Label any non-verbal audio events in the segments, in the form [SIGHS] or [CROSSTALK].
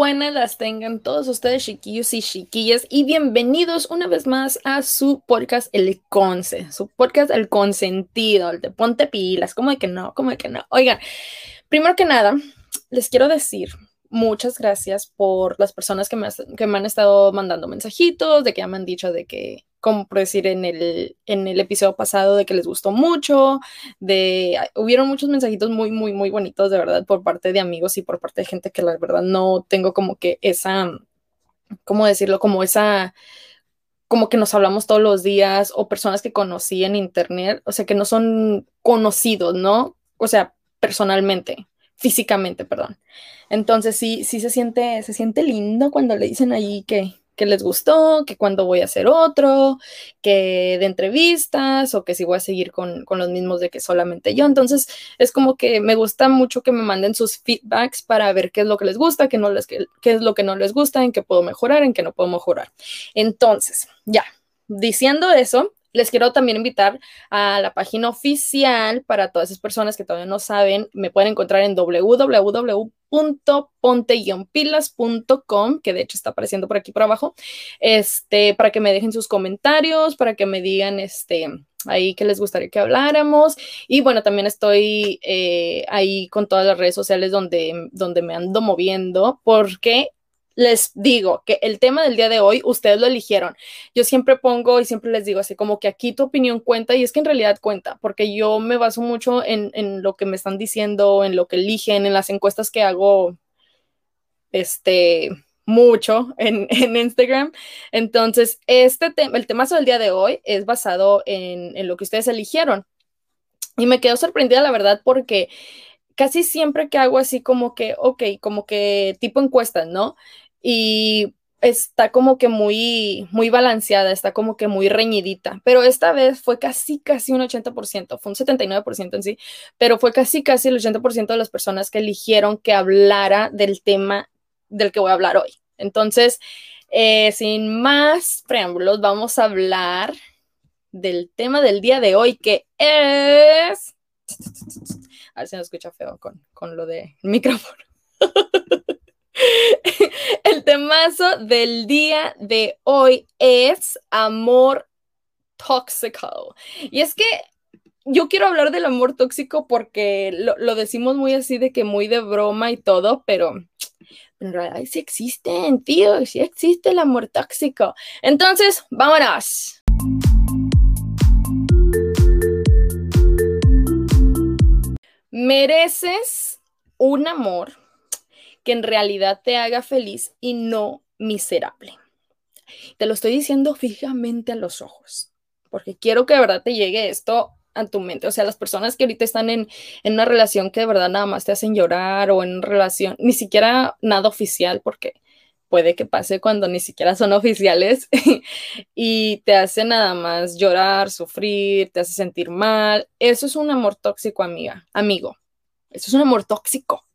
buenas las tengan todos ustedes, chiquillos y chiquillas, y bienvenidos una vez más a su podcast El Conce, su podcast El Consentido, el de Ponte Pilas, como de que no, como de que no. Oigan, primero que nada, les quiero decir muchas gracias por las personas que me, que me han estado mandando mensajitos, de que ya me han dicho de que como por decir en el, en el episodio pasado de que les gustó mucho, de hubieron muchos mensajitos muy, muy, muy bonitos de verdad por parte de amigos y por parte de gente que la verdad no tengo como que esa, ¿cómo decirlo? Como esa, como que nos hablamos todos los días o personas que conocí en internet, o sea, que no son conocidos, ¿no? O sea, personalmente, físicamente, perdón. Entonces sí, sí se siente, se siente lindo cuando le dicen ahí que, que les gustó, que cuando voy a hacer otro, que de entrevistas o que si voy a seguir con, con, los mismos de que solamente yo. Entonces es como que me gusta mucho que me manden sus feedbacks para ver qué es lo que les gusta, qué, no les, qué es lo que no les gusta, en qué puedo mejorar, en qué no puedo mejorar. Entonces, ya, diciendo eso, les quiero también invitar a la página oficial para todas esas personas que todavía no saben. Me pueden encontrar en www.ponte-pilas.com, que de hecho está apareciendo por aquí por abajo, este, para que me dejen sus comentarios, para que me digan este, ahí que les gustaría que habláramos. Y bueno, también estoy eh, ahí con todas las redes sociales donde, donde me ando moviendo, porque les digo que el tema del día de hoy ustedes lo eligieron. Yo siempre pongo y siempre les digo así como que aquí tu opinión cuenta y es que en realidad cuenta, porque yo me baso mucho en, en lo que me están diciendo, en lo que eligen, en las encuestas que hago, este, mucho en, [LAUGHS] en Instagram. Entonces, este tema, el temazo del día de hoy es basado en, en lo que ustedes eligieron. Y me quedo sorprendida, la verdad, porque casi siempre que hago así como que, ok, como que tipo encuestas, ¿no? Y está como que muy, muy balanceada, está como que muy reñidita, pero esta vez fue casi, casi un 80%, fue un 79% en sí, pero fue casi, casi el 80% de las personas que eligieron que hablara del tema del que voy a hablar hoy. Entonces, eh, sin más preámbulos, vamos a hablar del tema del día de hoy, que es... A ver si no escucha feo con, con lo del micrófono. [LAUGHS] [LAUGHS] El temazo del día de hoy es amor tóxico. Y es que yo quiero hablar del amor tóxico porque lo, decimos muy así de que muy de broma y todo, pero en realidad sí existen, tío, sí existe el amor tóxico. Entonces, vámonos. Mereces un amor que en realidad te haga feliz y no miserable. Te lo estoy diciendo fijamente a los ojos, porque quiero que de verdad te llegue esto a tu mente. O sea, las personas que ahorita están en, en una relación que de verdad nada más te hacen llorar o en relación, ni siquiera nada oficial, porque puede que pase cuando ni siquiera son oficiales [LAUGHS] y te hace nada más llorar, sufrir, te hace sentir mal. Eso es un amor tóxico, amiga, amigo. Eso es un amor tóxico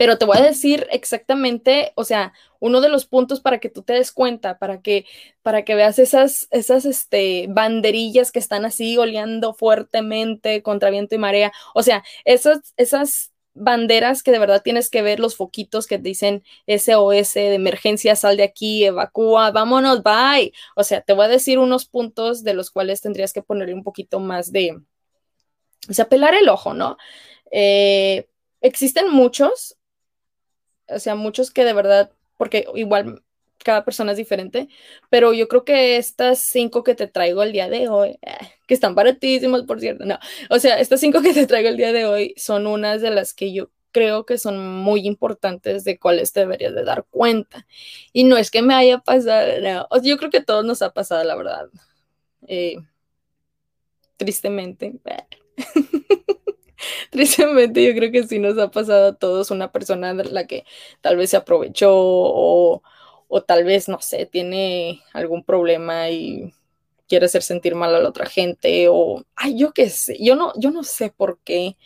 pero te voy a decir exactamente, o sea, uno de los puntos para que tú te des cuenta, para que, para que veas esas, esas este, banderillas que están así oleando fuertemente contra viento y marea, o sea, esas, esas banderas que de verdad tienes que ver, los foquitos que dicen SOS de emergencia, sal de aquí, evacúa, vámonos, bye. O sea, te voy a decir unos puntos de los cuales tendrías que ponerle un poquito más de, o sea, pelar el ojo, ¿no? Eh, existen muchos, o sea, muchos que de verdad, porque igual cada persona es diferente, pero yo creo que estas cinco que te traigo el día de hoy, eh, que están baratísimas, por cierto, no, o sea, estas cinco que te traigo el día de hoy son unas de las que yo creo que son muy importantes de cuáles te deberías de dar cuenta. Y no es que me haya pasado, no, yo creo que a todos nos ha pasado, la verdad. Eh, tristemente. [LAUGHS] [LAUGHS] Tristemente, yo creo que sí nos ha pasado a todos una persona de la que tal vez se aprovechó o, o tal vez, no sé, tiene algún problema y quiere hacer sentir mal a la otra gente o, ay, yo qué sé, yo no, yo no sé por qué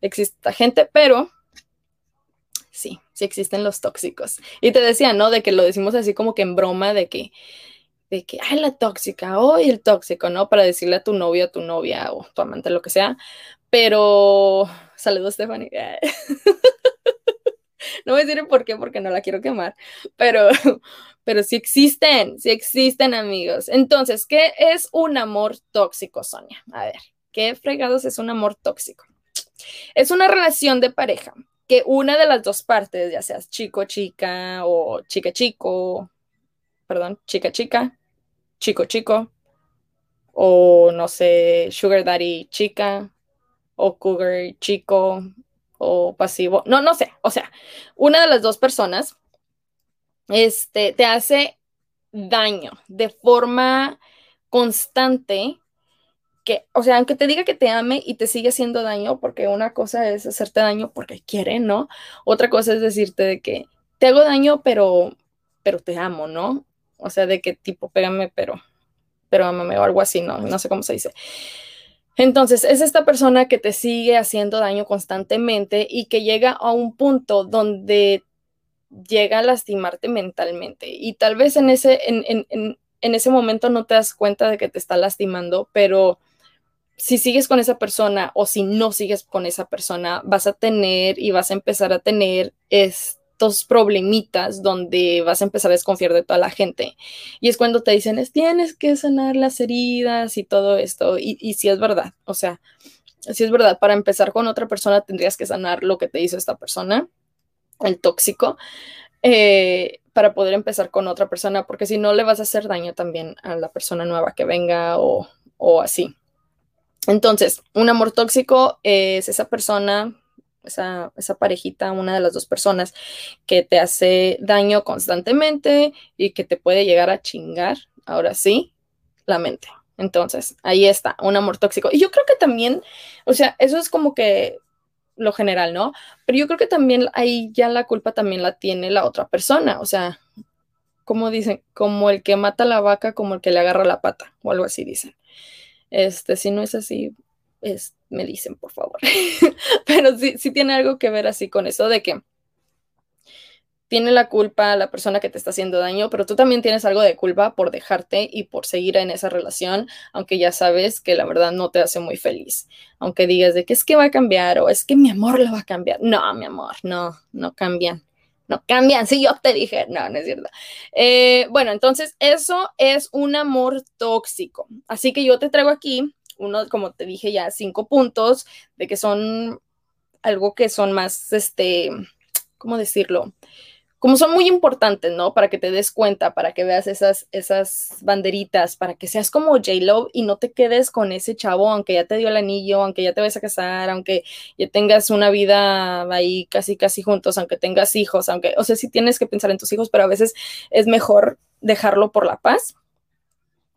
existe esta gente, pero sí, sí existen los tóxicos. Y te decía, ¿no? De que lo decimos así como que en broma, de que, de que, ay, la tóxica, hoy el tóxico, ¿no? Para decirle a tu novio, a tu novia o tu amante, lo que sea, pero saludos, Stephanie. [LAUGHS] no voy a decir por qué porque no la quiero quemar, pero, pero sí existen, sí existen amigos. Entonces, ¿qué es un amor tóxico, Sonia? A ver, ¿qué fregados es un amor tóxico? Es una relación de pareja que una de las dos partes, ya seas chico, chica o chica, chico, perdón, chica, chica, chico, chico, o no sé, sugar daddy, chica, o cougar, chico, o pasivo, no, no sé, o sea, una de las dos personas, este, te hace daño de forma constante que, o sea, aunque te diga que te ame y te sigue haciendo daño, porque una cosa es hacerte daño porque quiere, ¿no? Otra cosa es decirte de que te hago daño, pero, pero te amo, ¿no? O sea, de que tipo, pégame, pero, pero amame o algo así, ¿no? No sé cómo se dice. Entonces, es esta persona que te sigue haciendo daño constantemente y que llega a un punto donde llega a lastimarte mentalmente. Y tal vez en ese, en, en, en ese momento no te das cuenta de que te está lastimando, pero si sigues con esa persona o si no sigues con esa persona, vas a tener y vas a empezar a tener estos problemitas donde vas a empezar a desconfiar de toda la gente. Y es cuando te dicen, es, tienes que sanar las heridas y todo esto. Y, y si es verdad, o sea, si es verdad, para empezar con otra persona tendrías que sanar lo que te hizo esta persona, el tóxico. Eh, para poder empezar con otra persona, porque si no le vas a hacer daño también a la persona nueva que venga o, o así. Entonces, un amor tóxico es esa persona, esa, esa, parejita, una de las dos personas que te hace daño constantemente y que te puede llegar a chingar, ahora sí, la mente. Entonces, ahí está, un amor tóxico. Y yo creo que también, o sea, eso es como que lo general, ¿no? Pero yo creo que también ahí ya la culpa también la tiene la otra persona, o sea, como dicen, como el que mata la vaca, como el que le agarra la pata, o algo así dicen. Este, si no es así, es, me dicen, por favor. [LAUGHS] Pero sí, tiene algo que ver así con eso de que tiene la culpa la persona que te está haciendo daño, pero tú también tienes algo de culpa por dejarte y por seguir en esa relación, aunque ya sabes que la verdad no te hace muy feliz. Aunque digas de que es que va a cambiar o es que mi amor lo va a cambiar. No, mi amor, no, no cambian. No cambian, si yo te dije, no, no es cierto. Eh, bueno, entonces eso es un amor tóxico. Así que yo te traigo aquí uno, como te dije ya, cinco puntos de que son algo que son más, este, ¿cómo decirlo? Como son muy importantes, ¿no? Para que te des cuenta, para que veas esas, esas banderitas, para que seas como J-Lo y no te quedes con ese chavo, aunque ya te dio el anillo, aunque ya te vayas a casar, aunque ya tengas una vida ahí casi, casi juntos, aunque tengas hijos, aunque, o sea, sí tienes que pensar en tus hijos, pero a veces es mejor dejarlo por la paz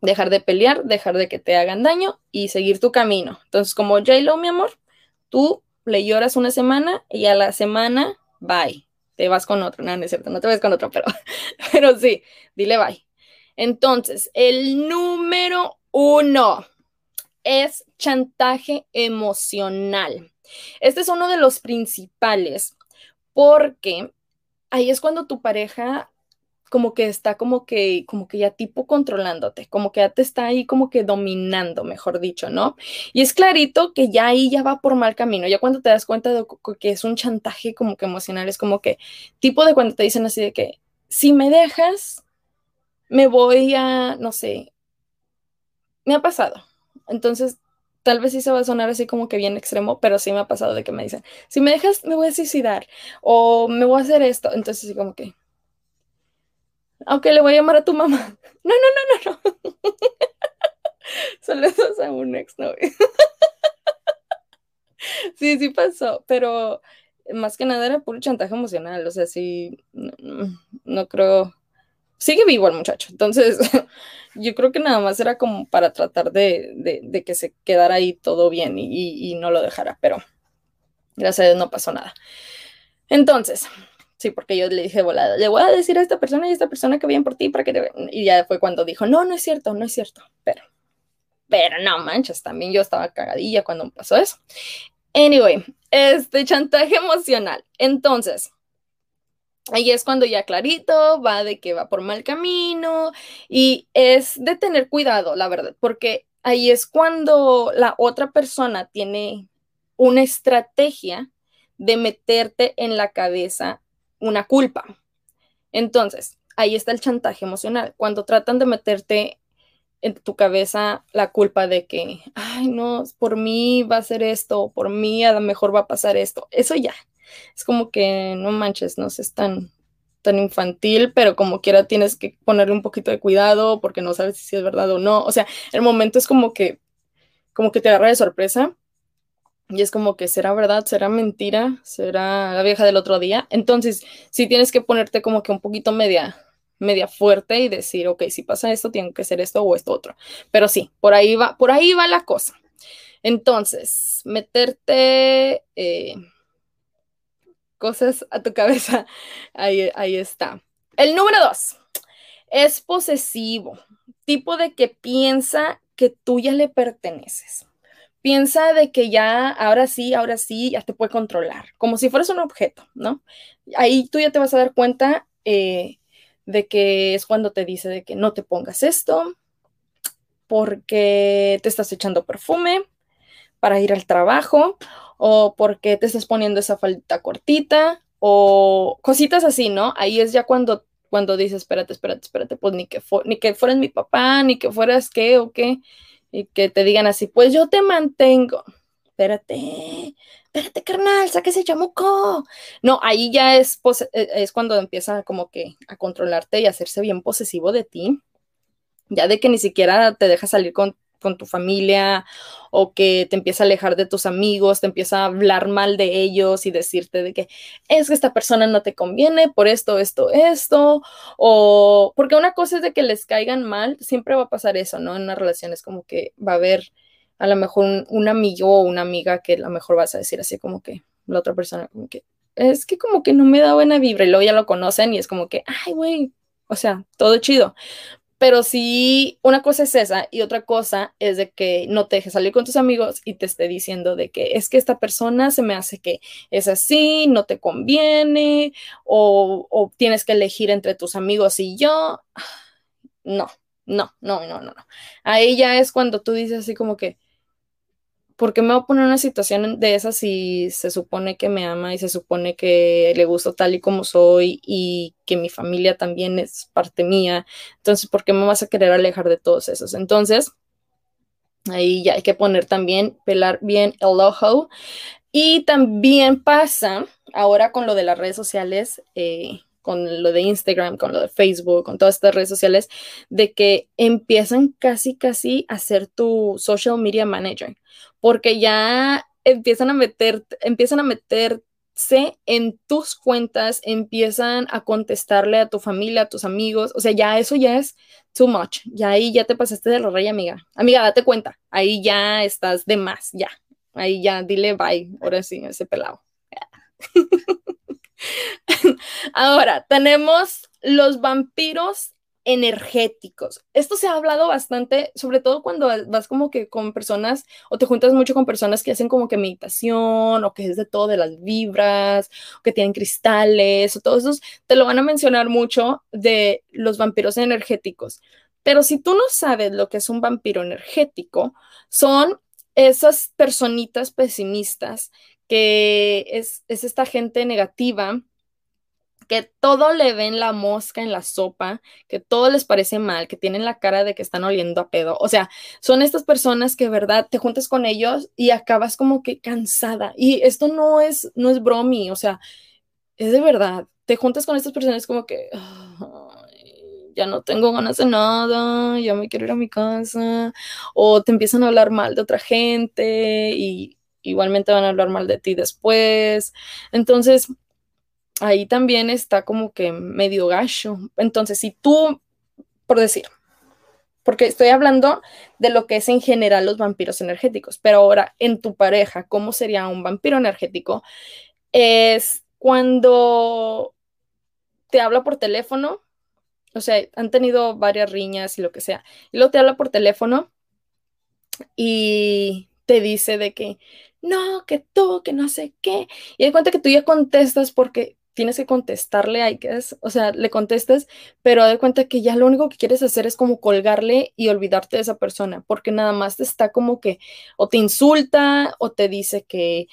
dejar de pelear, dejar de que te hagan daño y seguir tu camino. Entonces, como J-Lo, mi amor, tú le lloras una semana y a la semana, bye, te vas con otro. No, no es cierto, no te vas con otro, pero, [LAUGHS] pero sí, dile bye. Entonces, el número uno es chantaje emocional. Este es uno de los principales porque ahí es cuando tu pareja como que está como que, como que ya tipo controlándote, como que ya te está ahí como que dominando, mejor dicho, ¿no? Y es clarito que ya ahí ya va por mal camino, ya cuando te das cuenta de que es un chantaje como que emocional, es como que tipo de cuando te dicen así de que, si me dejas, me voy a, no sé, me ha pasado. Entonces, tal vez sí se va a sonar así como que bien extremo, pero sí me ha pasado de que me dicen, si me dejas, me voy a suicidar o me voy a hacer esto. Entonces, así como que, aunque le voy a llamar a tu mamá. [LAUGHS] No, no, no, no, no. [LAUGHS] Saludos a un exnovio. [LAUGHS] sí, sí pasó, pero más que nada era puro chantaje emocional. O sea, sí, no, creo. Sigue vivo el muchacho. Entonces, yo creo que nada más era como para tratar de, que se quedara ahí todo bien y, y no lo dejara, pero gracias a Dios no pasó nada. Entonces, Sí, porque yo le dije volada, le voy a decir a esta persona y a esta persona que vienen por ti para que te... Y ya fue cuando dijo, no, no es cierto, no es cierto. Pero, pero no manches, también yo estaba cagadilla cuando pasó eso. Anyway, este chantaje emocional. Entonces, ahí es cuando ya clarito va de que va por mal camino y es de tener cuidado, la verdad, porque ahí es cuando la otra persona tiene una estrategia de meterte en la cabeza una culpa. Entonces, ahí está el chantaje emocional. Cuando tratan de meterte en tu cabeza la culpa de que, ay, no, por mí va a ser esto, por mí a lo mejor va a pasar esto. Eso ya. Es como que no manches, no es tan, tan infantil, pero como quiera tienes que ponerle un poquito de cuidado porque no sabes si es verdad o no. O sea, el momento es como que, como que te agarra de sorpresa y es como que será verdad, será mentira, será la vieja del otro día. Entonces, sí tienes que ponerte como que un poquito media, media fuerte y decir, ok, si pasa esto, tiene que ser esto o esto otro. Pero sí, por ahí va, por ahí va la cosa. Entonces, meterte eh, cosas a tu cabeza, [LAUGHS] ahí, ahí está. El número dos es posesivo, tipo de que piensa que tú ya le perteneces piensa de que ya, ahora sí, ahora sí, ya te puede controlar, como si fueras un objeto, ¿no? Ahí tú ya te vas a dar cuenta eh, de que es cuando te dice de que no te pongas esto, porque te estás echando perfume para ir al trabajo, o porque te estás poniendo esa falta cortita, o cositas así, ¿no? Ahí es ya cuando cuando dices, espérate, espérate, espérate, pues ni que, ni que fueras mi papá, ni que fueras qué o qué y que te digan así, pues yo te mantengo. Espérate, espérate, carnal, saque ese chamuco. No, ahí ya es, e, es cuando empieza como que a controlarte y hacerse bien posesivo de ti. Ya de que ni siquiera te deja salir con con tu familia o que te empieza a alejar de tus amigos, te empieza a hablar mal de ellos y decirte de que es que esta persona no te conviene por esto, esto, esto, o porque una cosa es de que les caigan mal, siempre va a pasar eso, ¿no? En una relación es como que va a haber a lo mejor un, amigo o una amiga que a lo mejor vas a decir así como que la otra persona como que es que como que no me da buena vibra y luego ya lo conocen y es como que, ay, güey, o sea, todo chido. Pero sí, una cosa es esa y otra cosa es de que no te dejes salir con tus amigos y te esté diciendo de que es que esta persona se me hace que es así, no te conviene o, o tienes que elegir entre tus amigos y yo. [SIGHS] No, no, no, no, no, no. Ahí ya es cuando tú dices así como que, ¿por qué me voy a poner en una situación de esas si se supone que me ama y se supone que le gusto tal y como soy y que mi familia también es parte mía? Entonces, ¿por qué me vas a querer alejar de todos esos? Entonces, ahí ya hay que poner también, pelar bien el ojo. Y también pasa ahora con lo de las redes sociales. Eh, con lo de Instagram, con lo de Facebook, con todas estas redes sociales, de que empiezan casi, casi a ser tu social media manager porque ya empiezan a meter, empiezan a meterse en tus cuentas, empiezan a contestarle a tu familia, a tus amigos, o sea, ya eso ya es too much, ya ahí ya te pasaste de la rey, amiga. Amiga, date cuenta, ahí ya estás de más, ya. Ahí ya, dile bye, ahora sí, ese pelado. [LAUGHS] Ahora, tenemos los vampiros energéticos. Esto se ha hablado bastante, sobre todo cuando vas como que con personas o te juntas mucho con personas que hacen como que meditación o que es de todo de las vibras, o que tienen cristales o todos esos, te lo van a mencionar mucho de los vampiros energéticos. Pero si tú no sabes lo que es un vampiro energético, son esas personitas pesimistas que es, es esta gente negativa que todo le ven la mosca en la sopa, que todo les parece mal, que tienen la cara de que están oliendo a pedo. O sea, son estas personas que, verdad, te juntas con ellos y acabas como que cansada. Y esto no es, no es bromi, o sea, es de verdad. Te juntas con estas personas como que ya no tengo ganas de nada, ya me quiero ir a mi casa. O te empiezan a hablar mal de otra gente y igualmente van a hablar mal de ti después. Entonces, ahí también está como que medio gacho. Entonces, si tú, por decir, porque estoy hablando de lo que es en general los vampiros energéticos, pero ahora en tu pareja, ¿cómo sería un vampiro energético? Es cuando te habla por teléfono, o sea, han tenido varias riñas y lo que sea, y luego te habla por teléfono y te dice de que no, que tú, que no sé qué, y de cuenta que tú ya contestas porque tienes que contestarle, hay que, o sea, le contestas, pero de cuenta que ya lo único que quieres hacer es como colgarle y olvidarte de esa persona, porque nada más te está como que o te insulta o te dice que,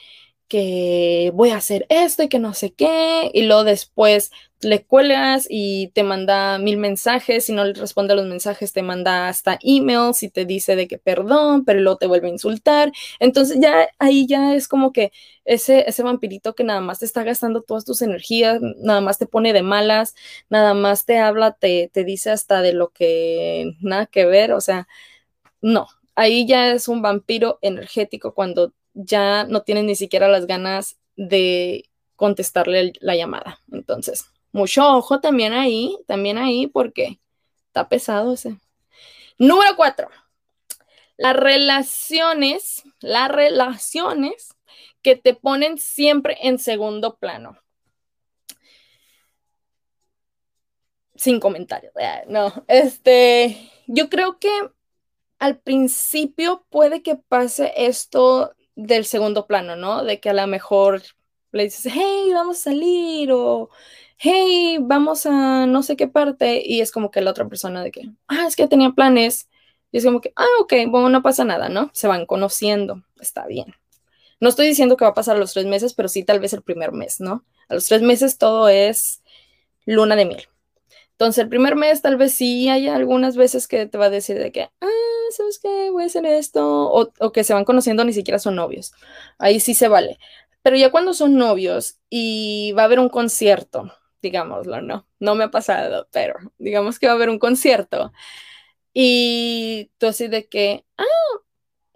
que voy a hacer esto y que no sé qué, y luego después le cuelgas y te manda mil mensajes, si no le responde a los mensajes te manda hasta emails y te dice de que perdón, pero luego te vuelve a insultar. Entonces ya ahí ya es como que ese, ese vampirito que nada más te está gastando todas tus energías, nada más te pone de malas, nada más te habla, te, te dice hasta de lo que nada que ver, o sea, no, ahí ya es un vampiro energético cuando ya no tienes ni siquiera las ganas de contestarle la llamada. Entonces, mucho ojo también ahí, también ahí, porque está pesado ese. Número cuatro, las relaciones, las relaciones que te ponen siempre en segundo plano. Sin comentarios. Eh, no, este, yo creo que al principio puede que pase esto del segundo plano, ¿no? De que a lo mejor le dices, hey, vamos a salir o hey, vamos a no sé qué parte y es como que la otra persona de que, ah, es que tenía planes y es como que, ah, ok, bueno, no pasa nada, ¿no? Se van conociendo, está bien. No estoy diciendo que va a pasar a los tres meses, pero sí tal vez el primer mes, ¿no? A los tres meses todo es luna de miel. Entonces, el primer mes tal vez sí hay algunas veces que te va a decir de que, ah, ¿sabes qué? Voy a hacer esto. O, que se van conociendo, ni siquiera son novios. Ahí sí se vale. Pero ya cuando son novios y va a haber un concierto, digámoslo, ¿no? No me ha pasado, pero digamos que va a haber un concierto. Y tú así de que, ah,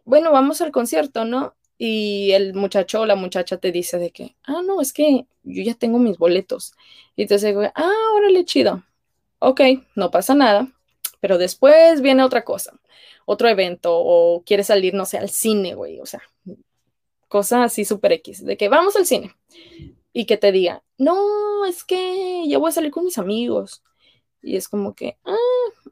bueno, vamos al concierto, ¿no? Y el muchacho o la muchacha te dice de que, ah, no, es que yo ya tengo mis boletos. Y dice, ah, órale, chido. Ok, no pasa nada. Pero después viene otra cosa otro evento o quieres salir, no sé, al cine, güey, o sea, cosas así súper X, de que vamos al cine y que te diga, no, es que ya voy a salir con mis amigos. Y es como que, ah,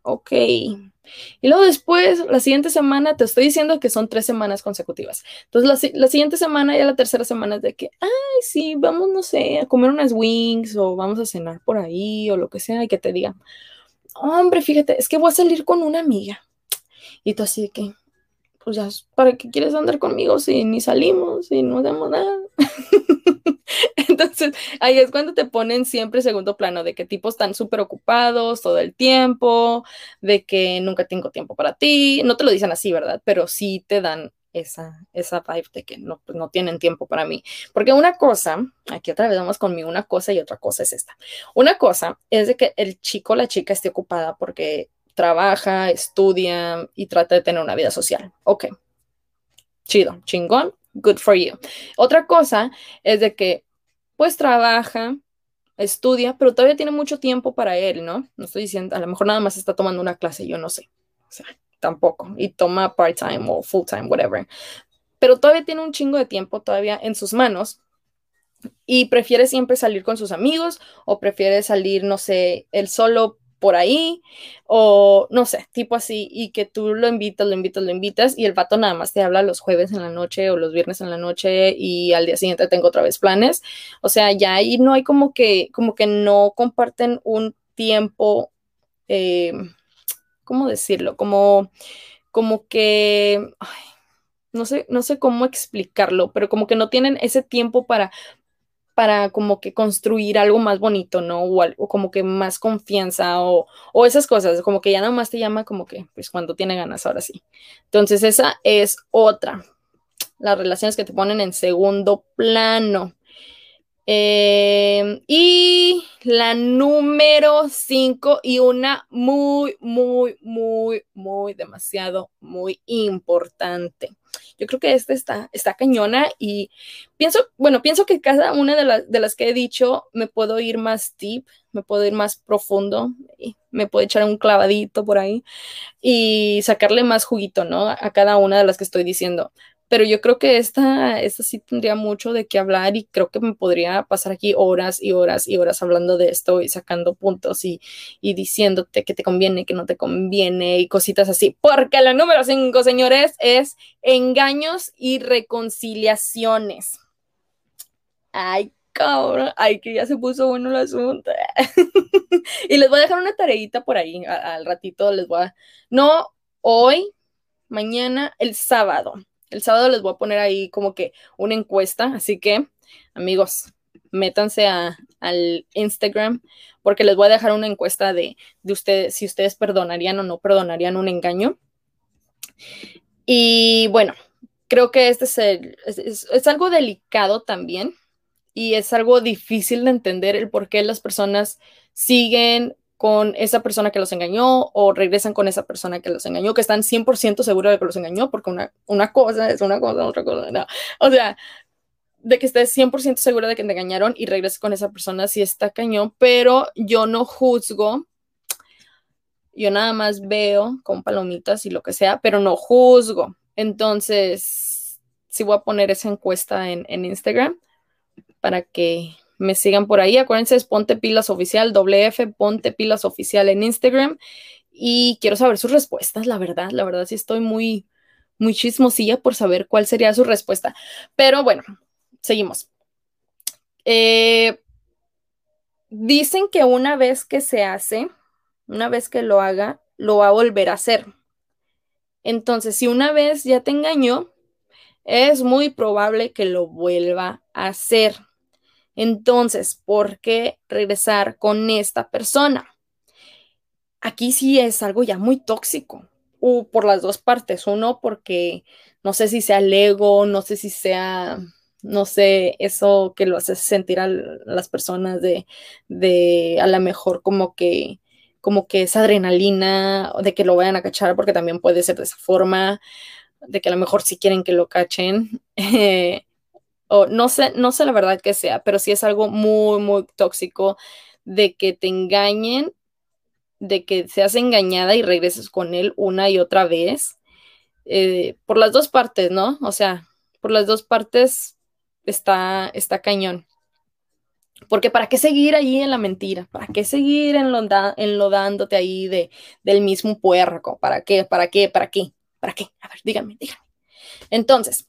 ok. Y luego después, la siguiente semana, te estoy diciendo que son tres semanas consecutivas. Entonces, la, la, siguiente semana, ya la tercera semana es de que, ay, sí, vamos, no sé, a comer unas wings o vamos a cenar por ahí o lo que sea, y que te diga, hombre, fíjate, es que voy a salir con una amiga. Y tú así de que, pues ya, ¿para qué quieres andar conmigo si ni salimos y no hacemos nada? Entonces, ahí es cuando te ponen siempre segundo plano, de que tipos están súper ocupados todo el tiempo, de que nunca tengo tiempo para ti. No te lo dicen así, ¿verdad? Pero sí te dan esa, esa vibe de que no, pues no tienen tiempo para mí. Porque una cosa, aquí otra vez vamos conmigo, una cosa y otra cosa es esta. Una cosa es de que el chico o la chica esté ocupada porque trabaja, estudia y trata de tener una vida social. Ok. Chido, chingón, good for you. Otra cosa es de que pues trabaja, estudia, pero todavía tiene mucho tiempo para él, ¿no? No estoy diciendo, a lo mejor nada más está tomando una clase, yo no sé. O sea, tampoco. Y toma part-time o full-time, whatever. Pero todavía tiene un chingo de tiempo todavía en sus manos y prefiere siempre salir con sus amigos o prefiere salir, no sé, él solo por ahí, o no sé, tipo así, y que tú lo invitas, lo invitas, lo invitas, y el vato nada más te habla los jueves en la noche o los viernes en la noche, y al día siguiente tengo otra vez planes. O sea, ya ahí no hay como que, como que no comparten un tiempo, eh, ¿cómo decirlo? Como, como que, no sé, no sé cómo explicarlo, pero como que no tienen ese tiempo para para como que construir algo más bonito, ¿no? O, algo, como que más confianza o, o, esas cosas, como que ya nada más te llama como que, pues cuando tiene ganas, ahora sí. Entonces esa es otra, las relaciones que te ponen en segundo plano. Em, y la número cinco y una muy, muy, muy, muy, demasiado, muy importante. Yo creo que esta está, está cañona y pienso, bueno, pienso que cada una de, de las que he dicho me puedo ir más deep, me puedo ir más profundo, me puedo echar un clavadito por ahí y sacarle más juguito, ¿no? A cada una de las que estoy diciendo pero yo creo que esta, esta sí tendría mucho de qué hablar y creo que me podría pasar aquí horas y horas y horas hablando de esto y sacando puntos y, y diciéndote que te conviene, que no te conviene y cositas así. Porque la número 5, señores, es engaños y reconciliaciones. Ay, cabrón, ay, que ya se puso bueno el asunto. [LAUGHS] y les voy a dejar una tareita por ahí al ratito, les voy a... No hoy, mañana, el sábado El sábado les voy a poner ahí como que una encuesta, así que amigos, métanse a, al Instagram porque les voy a dejar una encuesta de, de ustedes, si ustedes perdonarían o no perdonarían un engaño. Y bueno, creo que este es, el, es, es, algo delicado también y es algo difícil de entender el por qué las personas siguen con esa persona que los engañó o regresan con esa persona que los engañó, que están 100% seguros de que los engañó, porque una, una cosa es una cosa, otra cosa, no. O sea, de que estés 100% segura de que te engañaron y regreses con esa persona, sí está cañón, pero yo no juzgo, yo nada más veo con palomitas y lo que sea, pero no juzgo. Entonces, sí voy a poner esa encuesta en, en Instagram para que me sigan por ahí. Acuérdense, es Ponte Pilas Oficial, WF, Ponte Pilas Oficial en Instagram. Y quiero saber sus respuestas, la verdad, la verdad sí estoy muy, muy chismosilla por saber cuál sería su respuesta. Pero bueno, seguimos. Eh, dicen que una vez que se hace, una vez que lo haga, lo va a volver a hacer. Entonces, si una vez ya te engañó, es muy probable que lo vuelva a hacer. Entonces, ¿por qué regresar con esta persona? Aquí sí es algo ya muy tóxico, o por las dos partes. Uno, porque no sé si sea el ego, no sé si sea, no sé, eso que lo hace sentir a las personas de, de a lo mejor como que como que esa adrenalina de que lo vayan a cachar, porque también puede ser de esa forma, de que a lo mejor si quieren que lo cachen. [LAUGHS] Eh, no sé, no sé la verdad que sea, pero sí es algo muy, muy tóxico de que te engañen, de que seas engañada y regreses con él una y otra vez, eh, por las dos partes, ¿no? O sea, por las dos partes está, está cañón. Porque para qué seguir ahí en la mentira, para qué seguir enlodándote ahí de, del mismo puerco, para qué, para qué, para qué, para qué, a ver, díganme, díganme. Entonces,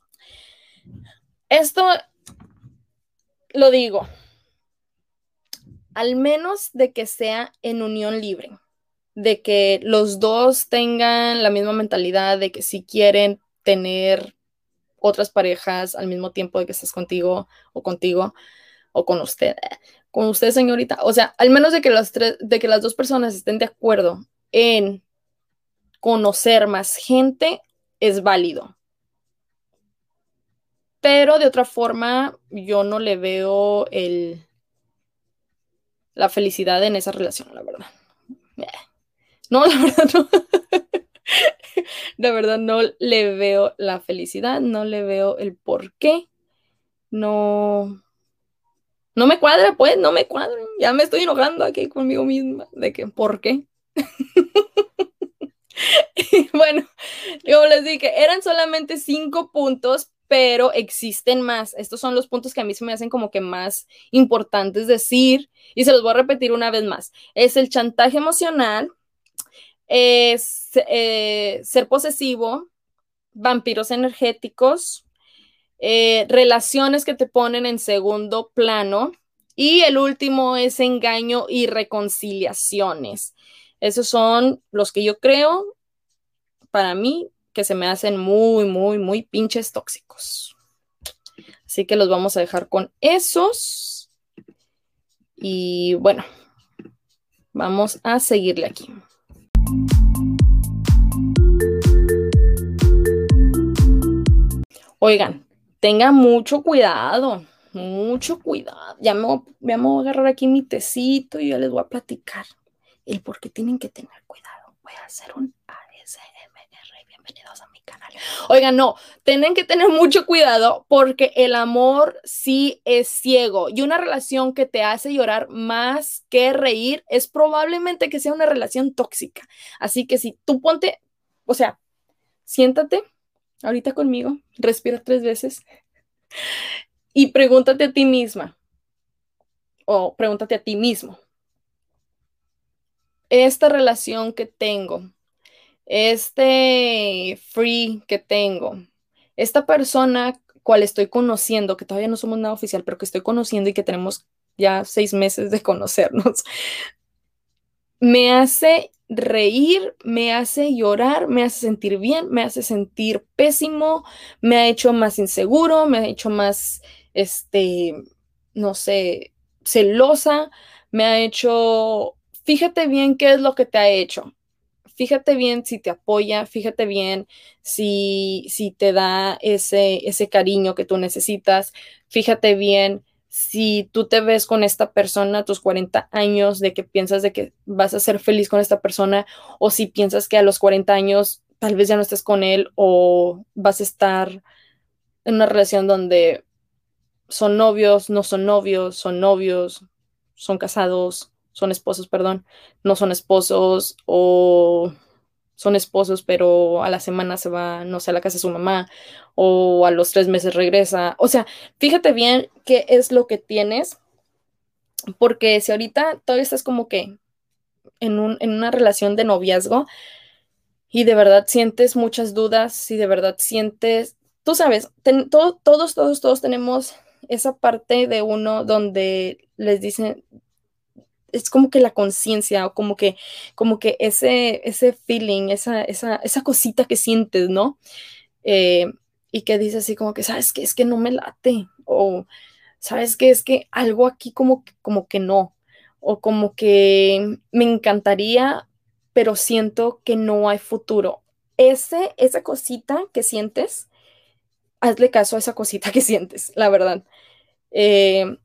esto lo digo, al menos de que sea en unión libre, de que los dos tengan la misma mentalidad de que si quieren tener otras parejas al mismo tiempo de que estás contigo o contigo o con usted, con usted señorita, o sea, al menos de que las tres, de que las dos personas estén de acuerdo en conocer más gente es válido pero de otra forma yo no le veo el, la felicidad en esa relación, la verdad. Eh. No, [LAUGHS] la verdad no. la verdad no le veo la felicidad, no le veo el por qué. No, no me cuadra, pues, no me cuadra. Ya me estoy enojando aquí conmigo misma de que, ¿por qué? [LAUGHS] bueno, como les dije, eran solamente cinco puntos, pero existen más. Estos son los puntos que a mí se me hacen como que más importantes decir y se los voy a repetir una vez más. Es el chantaje emocional, es eh, ser posesivo, vampiros energéticos, eh, relaciones que te ponen en segundo plano y el último es engaño y reconciliaciones. Esos son los que yo creo, para mí, que se me hacen muy, muy, muy pinches tóxicos. Así que los vamos a dejar con esos. Y bueno, vamos a seguirle aquí. Oigan, tengan mucho cuidado, mucho cuidado. Ya me, voy, a agarrar aquí mi tecito y ya les voy a platicar el por qué tienen que tener cuidado. Voy a hacer un bienvenidos. Oigan, no, tienen que tener mucho cuidado porque el amor sí es ciego y una relación que te hace llorar más que reír es probablemente que sea una relación tóxica. Así que si tú ponte, o sea, siéntate ahorita conmigo, respira tres veces y pregúntate a ti misma o pregúntate a ti mismo. Esta relación que tengo este free que tengo, esta persona cual estoy conociendo, que todavía no somos nada oficial, pero que estoy conociendo y que tenemos ya seis meses de conocernos, [LAUGHS] me hace reír, me hace llorar, me hace sentir bien, me hace sentir pésimo, me ha hecho más inseguro, me ha hecho más, este, no sé, celosa, me ha hecho, fíjate bien qué es lo que te ha hecho. Fíjate bien si te apoya, fíjate bien si, si te da ese, ese cariño que tú necesitas, fíjate bien si tú te ves con esta persona a tus 40 años, de que piensas de que vas a ser feliz con esta persona, o si piensas que a los 40 años tal vez ya no estés con él o vas a estar en una relación donde son novios, no son novios, son novios, son casados, son esposos, perdón, no son esposos o son esposos, pero a la semana se va, no sé, a la casa de su mamá o a los tres meses regresa. O sea, fíjate bien qué es lo que tienes, porque si ahorita todavía estás como que en, una relación de noviazgo y de verdad sientes muchas dudas, y de verdad sientes, tú sabes, todos, todos, todos tenemos esa parte de uno donde les dicen, es como que la conciencia o como que, como que ese, ese feeling, esa, esa, esa cosita que sientes, ¿no? Eh, y que dices así como que, ¿sabes qué? Es que no me late. O, ¿sabes qué? Es que algo aquí como, como que no. O como que me encantaría, pero siento que no hay futuro. Ese, esa cosita que sientes, hazle caso a esa cosita que sientes, la verdad. Eh,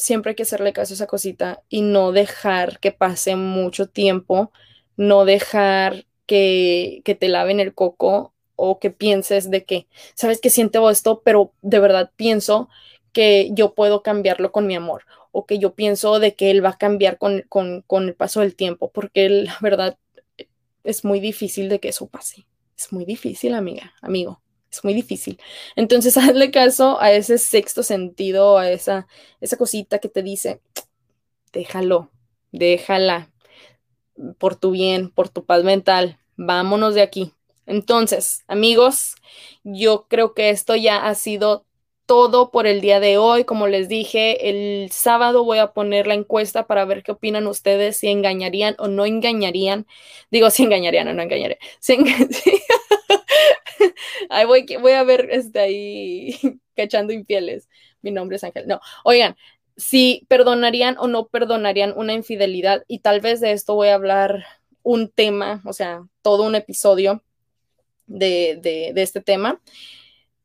siempre hay que hacerle caso a esa cosita y no dejar que pase mucho tiempo, no dejar que, te laven el coco o que pienses de que, sabes que siento esto, pero de verdad pienso que yo puedo cambiarlo con mi amor o que yo pienso de que él va a cambiar con, con el paso del tiempo, porque la verdad es muy difícil de que eso pase. Es muy difícil, amiga, amigo es muy difícil. Entonces, [LAUGHS] hazle caso a ese sexto sentido, a esa, esa cosita que te dice, déjalo, déjala, por tu bien, por tu paz mental, vámonos de aquí. Entonces, amigos, yo creo que esto ya ha sido todo por el día de hoy. Como les dije, el sábado voy a poner la encuesta para ver qué opinan ustedes, si engañarían o no engañarían. Digo, si engañarían o no engañarían. [LAUGHS] [LAUGHS] Ahí voy, voy a ver este, ahí [LAUGHS] cachando infieles. Mi nombre es Ángel. No, oigan, si perdonarían o no perdonarían una infidelidad, y tal vez de esto voy a hablar un tema, o sea, todo un episodio de, de, este tema,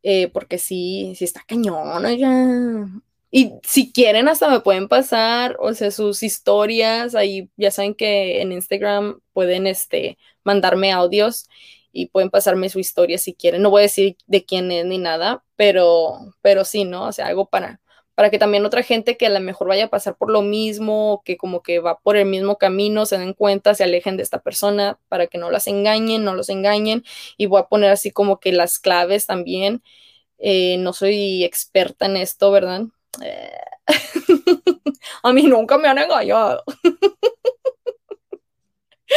eh, porque sí, sí está cañón, oigan. Y si quieren, hasta me pueden pasar, o sea, sus historias. Ahí ya saben que en Instagram pueden este, mandarme audios y pueden pasarme su historia si quieren. No voy a decir de quién es ni nada, pero, pero sí, ¿no? O sea, algo para, para que también otra gente que a lo mejor vaya a pasar por lo mismo, que como que va por el mismo camino, se den cuenta, se alejen de esta persona, para que no las engañen, no los engañen. Y voy a poner así como que las claves también. Eh, no soy experta en esto, ¿verdad? [LAUGHS] a mí nunca me han engañado. [LAUGHS]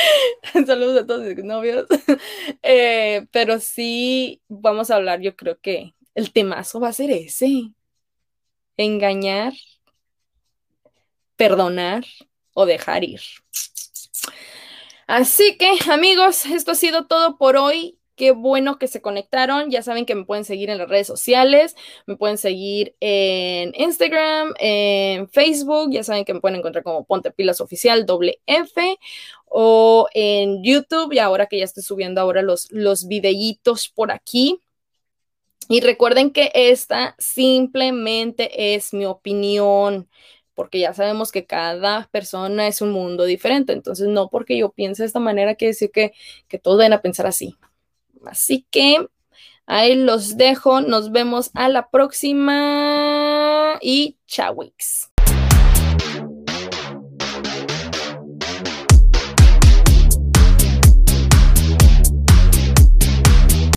[LAUGHS] Saludos a todos mis novios. [LAUGHS] Eh, pero sí, vamos a hablar, yo creo que el temazo va a ser ese. Engañar, perdonar o dejar ir. Así que, amigos, esto ha sido todo por hoy. Qué bueno que se conectaron. Ya saben que me pueden seguir en las redes sociales, me pueden seguir en Instagram, en Facebook. Ya saben que me pueden encontrar como Ponte Pilas Oficial, doble F, o en YouTube. Y ahora que ya estoy subiendo ahora los, los videitos por aquí. Y recuerden que esta simplemente es mi opinión porque ya sabemos que cada persona es un mundo diferente. Entonces, no porque yo piense de esta manera quiere decir que, que todos deben a pensar así. Así que ahí los dejo. Nos vemos a la próxima y chawix.